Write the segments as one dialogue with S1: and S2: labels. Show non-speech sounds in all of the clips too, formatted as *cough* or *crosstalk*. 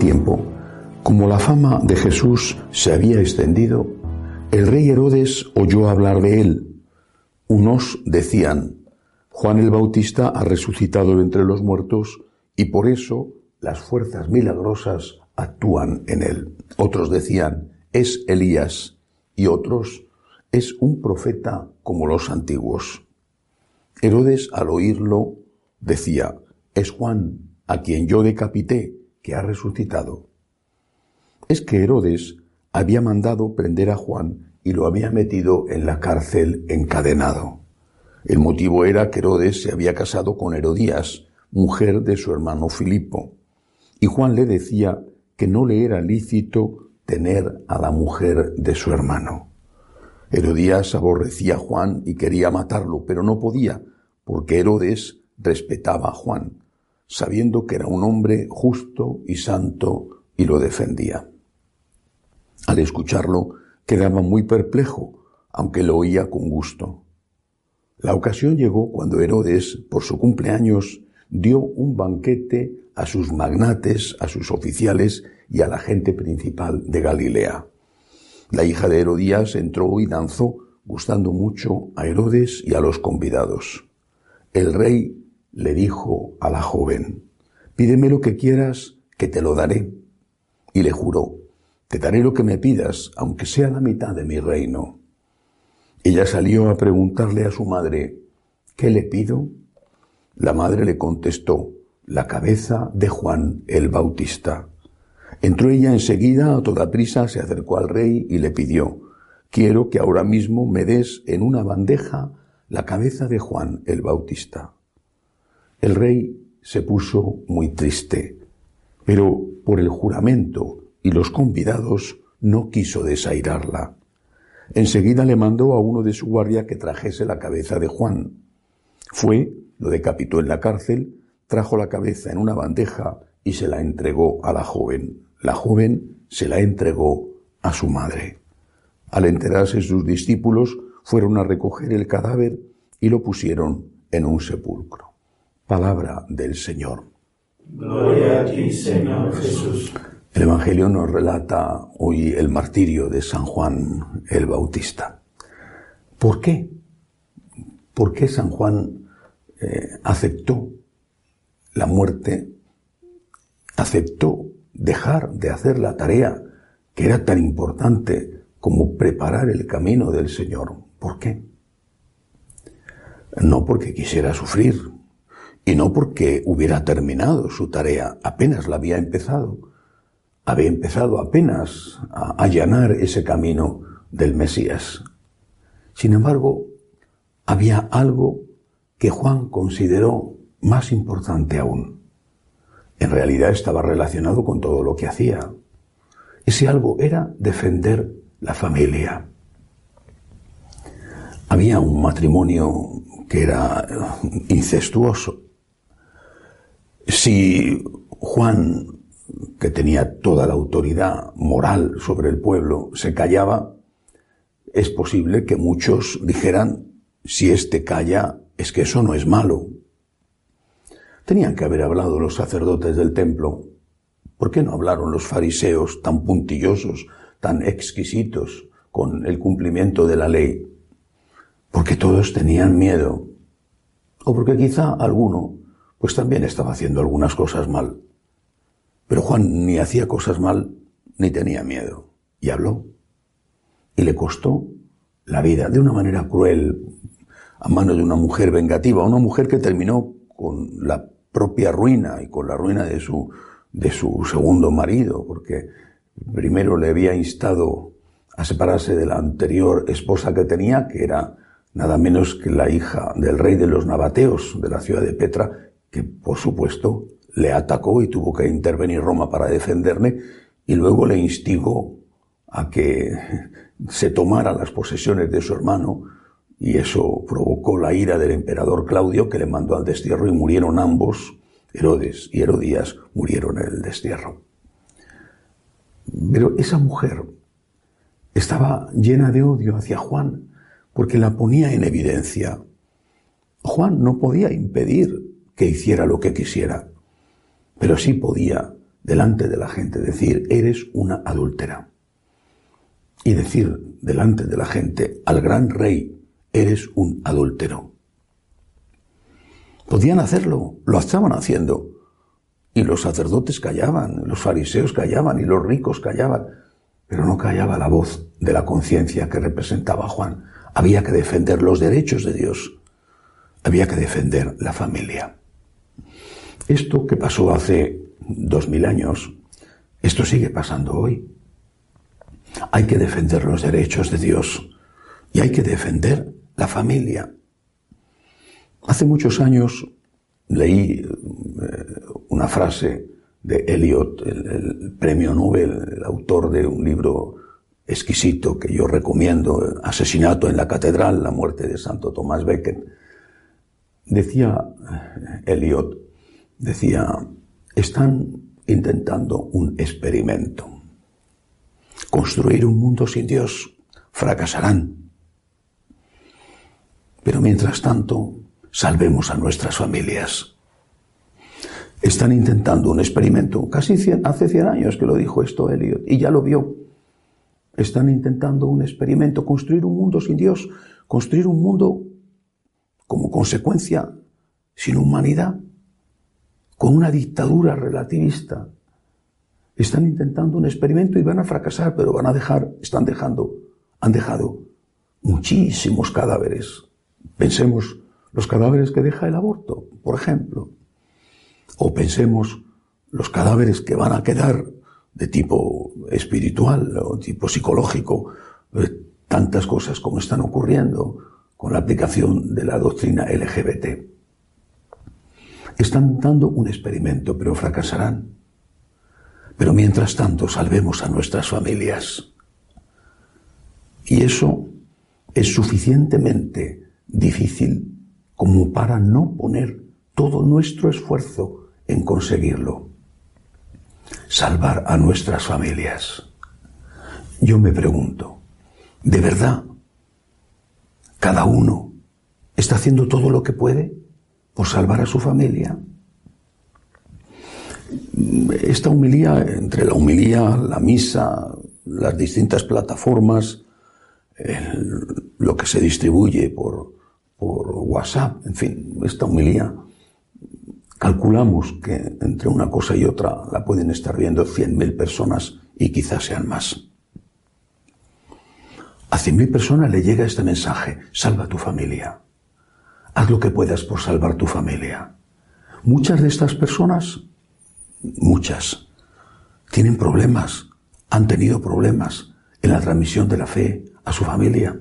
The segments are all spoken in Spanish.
S1: tiempo, como la fama de Jesús se había extendido, el rey Herodes oyó hablar de él. Unos decían, Juan el Bautista ha resucitado de entre los muertos y por eso las fuerzas milagrosas actúan en él. Otros decían, es Elías y otros, es un profeta como los antiguos. Herodes al oírlo decía, es Juan, a quien yo decapité, que ha resucitado. Es que Herodes había mandado prender a Juan y lo había metido en la cárcel encadenado. El motivo era que Herodes se había casado con Herodías, mujer de su hermano Filipo, y Juan le decía que no le era lícito tener a la mujer de su hermano. Herodías aborrecía a Juan y quería matarlo, pero no podía, porque Herodes respetaba a Juan, sabiendo que era un hombre justo y santo y lo defendía. Al escucharlo, quedaba muy perplejo, aunque lo oía con gusto. La ocasión llegó cuando Herodes, por su cumpleaños, dio un banquete a sus magnates, a sus oficiales y a la gente principal de Galilea. La hija de Herodías entró y danzó, gustando mucho a Herodes y a los convidados. El rey le dijo a la joven, pídeme lo que quieras, que te lo daré. Y le juró, te daré lo que me pidas, aunque sea la mitad de mi reino. Ella salió a preguntarle a su madre, ¿qué le pido? La madre le contestó, la cabeza de Juan el Bautista. Entró ella enseguida, a toda prisa, se acercó al rey y le pidió, quiero que ahora mismo me des en una bandeja la cabeza de Juan el Bautista. El rey se puso muy triste, pero por el juramento y los convidados no quiso desairarla. Enseguida le mandó a uno de su guardia que trajese la cabeza de Juan. Fue, lo decapitó en la cárcel, trajo la cabeza en una bandeja y se la entregó a la joven. La joven se la entregó a su madre. Al enterarse sus discípulos, fueron a recoger el cadáver y lo pusieron en un sepulcro. Palabra del Señor.
S2: Gloria a ti, Señor Jesús.
S1: El Evangelio nos relata hoy el martirio de San Juan el Bautista. ¿Por qué? ¿Por qué San Juan eh, aceptó la muerte, aceptó dejar de hacer la tarea que era tan importante como preparar el camino del Señor? ¿Por qué? No porque quisiera sufrir y no porque hubiera terminado su tarea, apenas la había empezado había empezado apenas a allanar ese camino del Mesías. Sin embargo, había algo que Juan consideró más importante aún. En realidad estaba relacionado con todo lo que hacía. Ese algo era defender la familia. Había un matrimonio que era incestuoso. Si Juan que tenía toda la autoridad moral sobre el pueblo, se callaba, es posible que muchos dijeran, si éste calla, es que eso no es malo. Tenían que haber hablado los sacerdotes del templo. ¿Por qué no hablaron los fariseos tan puntillosos, tan exquisitos con el cumplimiento de la ley? Porque todos tenían miedo. O porque quizá alguno, pues también estaba haciendo algunas cosas mal. Pero Juan ni hacía cosas mal ni tenía miedo. Y habló. Y le costó la vida de una manera cruel a manos de una mujer vengativa, una mujer que terminó con la propia ruina y con la ruina de su, de su segundo marido, porque primero le había instado a separarse de la anterior esposa que tenía, que era nada menos que la hija del rey de los nabateos de la ciudad de Petra, que por supuesto le atacó y tuvo que intervenir Roma para defenderle y luego le instigó a que *laughs* se tomara las posesiones de su hermano y eso provocó la ira del emperador Claudio que le mandó al destierro y murieron ambos, Herodes y Herodías murieron en el destierro. Pero esa mujer estaba llena de odio hacia Juan porque la ponía en evidencia. Juan no podía impedir que hiciera lo que quisiera pero sí podía delante de la gente, decir, eres una adúltera. Y decir delante de la gente, al gran rey, eres un adúltero. Podían hacerlo, lo estaban haciendo. Y los sacerdotes callaban, los fariseos callaban y los ricos callaban, pero no callaba la voz de la conciencia que representaba Juan. Había que defender los derechos de Dios, había que defender la familia. Esto que pasó hace dos mil años, esto sigue pasando hoy. Hay que defender los derechos de Dios y hay que defender la familia. Hace muchos años leí eh, una frase de Eliot, el, premio Nobel, el autor de un libro exquisito que yo recomiendo, Asesinato en la Catedral, la muerte de Santo Tomás Becket. Decía eh, Eliot, decía, están intentando un experimento. Construir un mundo sin Dios. Fracasarán. Pero mientras tanto, salvemos a nuestras familias. Están intentando un experimento, casi hace 100 años que lo dijo esto Eliot, y ya lo vio. Están intentando un experimento, construir un mundo sin Dios, construir un mundo como consecuencia sin humanidad, con una dictadura relativista. Están intentando un experimento y van a fracasar, pero van a dejar, están dejando, han dejado muchísimos cadáveres. Pensemos los cadáveres que deja el aborto, por ejemplo. O pensemos los cadáveres que van a quedar de tipo espiritual o tipo psicológico, tantas cosas como están ocurriendo con la aplicación de la doctrina LGBT. Están dando un experimento, pero fracasarán. Pero mientras tanto, salvemos a nuestras familias. Y eso es suficientemente difícil como para no poner todo nuestro esfuerzo en conseguirlo. Salvar a nuestras familias. Yo me pregunto, ¿de verdad cada uno está haciendo todo lo que puede por salvar a su familia? Esta humilía, entre la humilía, la misa, las distintas plataformas, lo que se distribuye por, por WhatsApp, en fin, esta humilía, calculamos que entre una cosa y otra la pueden estar viendo 100.000 personas y quizás sean más. A 100.000 personas le llega este mensaje, salva tu familia. Haz lo que puedas por salvar tu familia. Muchas de estas personas, muchas, tienen problemas, han tenido problemas en la transmisión de la fe a su familia.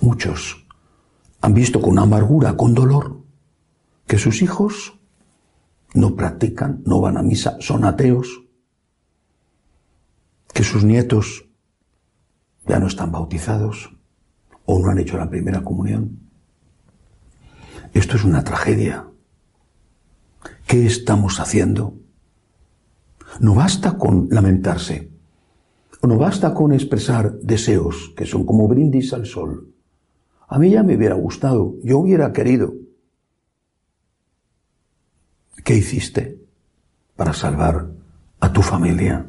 S1: Muchos han visto con amargura, con dolor, que sus hijos no practican, no van a misa, son ateos, que sus nietos ya no están bautizados o no han hecho la primera comunión. Esto es una tragedia. ¿Qué estamos haciendo? No basta con lamentarse, o no basta con expresar deseos que son como brindis al sol. A mí ya me hubiera gustado, yo hubiera querido. ¿Qué hiciste para salvar a tu familia?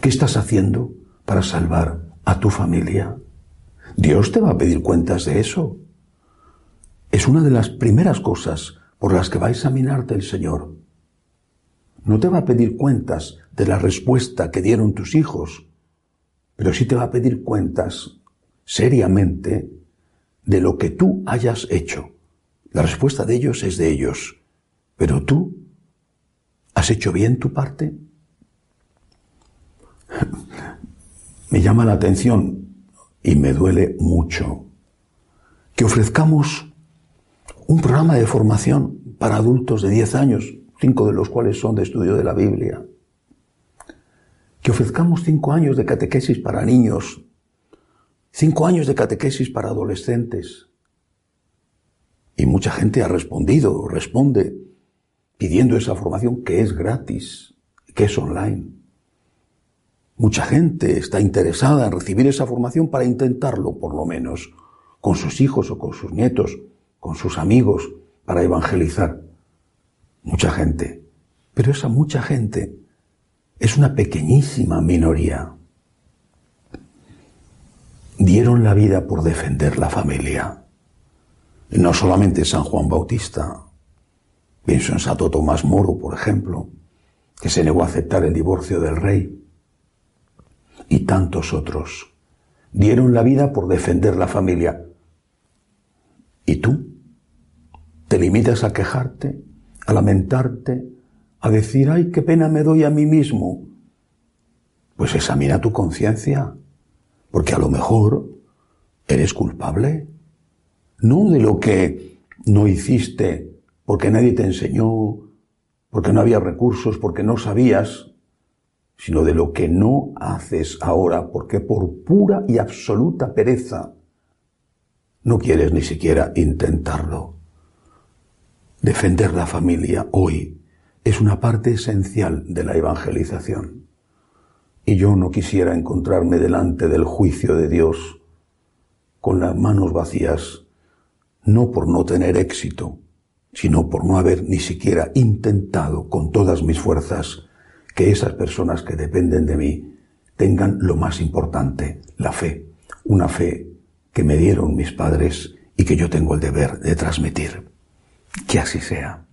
S1: ¿Qué estás haciendo para salvar a tu familia? Dios te va a pedir cuentas de eso. Es una de las primeras cosas por las que va a examinarte el Señor. No te va a pedir cuentas de la respuesta que dieron tus hijos, pero sí te va a pedir cuentas seriamente de lo que tú hayas hecho. La respuesta de ellos es de ellos. Pero tú, ¿has hecho bien tu parte? *laughs* me llama la atención y me duele mucho que ofrezcamos un programa de formación para adultos de 10 años, cinco de los cuales son de estudio de la Biblia. Que ofrezcamos cinco años de catequesis para niños Cinco años de catequesis para adolescentes. Y mucha gente ha respondido, responde, pidiendo esa formación que es gratis, que es online. Mucha gente está interesada en recibir esa formación para intentarlo, por lo menos, con sus hijos o con sus nietos, con sus amigos, para evangelizar. Mucha gente. Pero esa mucha gente es una pequeñísima minoría. Dieron la vida por defender la familia. no solamente San Juan Bautista. Pienso en Santo Tomás Moro, por ejemplo, que se negó a aceptar el divorcio del rey. Y tantos otros dieron la vida por defender la familia. ¿Y tú? ¿Te limitas a quejarte, a lamentarte, a decir, ay, qué pena me doy a mí mismo? Pues examina tu conciencia, porque a lo mejor eres culpable, no de lo que no hiciste porque nadie te enseñó, porque no había recursos, porque no sabías, sino de lo que no haces ahora, porque por pura y absoluta pereza no quieres ni siquiera intentarlo. Defender la familia hoy es una parte esencial de la evangelización. Y yo no quisiera encontrarme delante del juicio de Dios con las manos vacías, no por no tener éxito, sino por no haber ni siquiera intentado con todas mis fuerzas que esas personas que dependen de mí tengan lo más importante, la fe, una fe que me dieron mis padres y que yo tengo el deber de transmitir. Que así sea.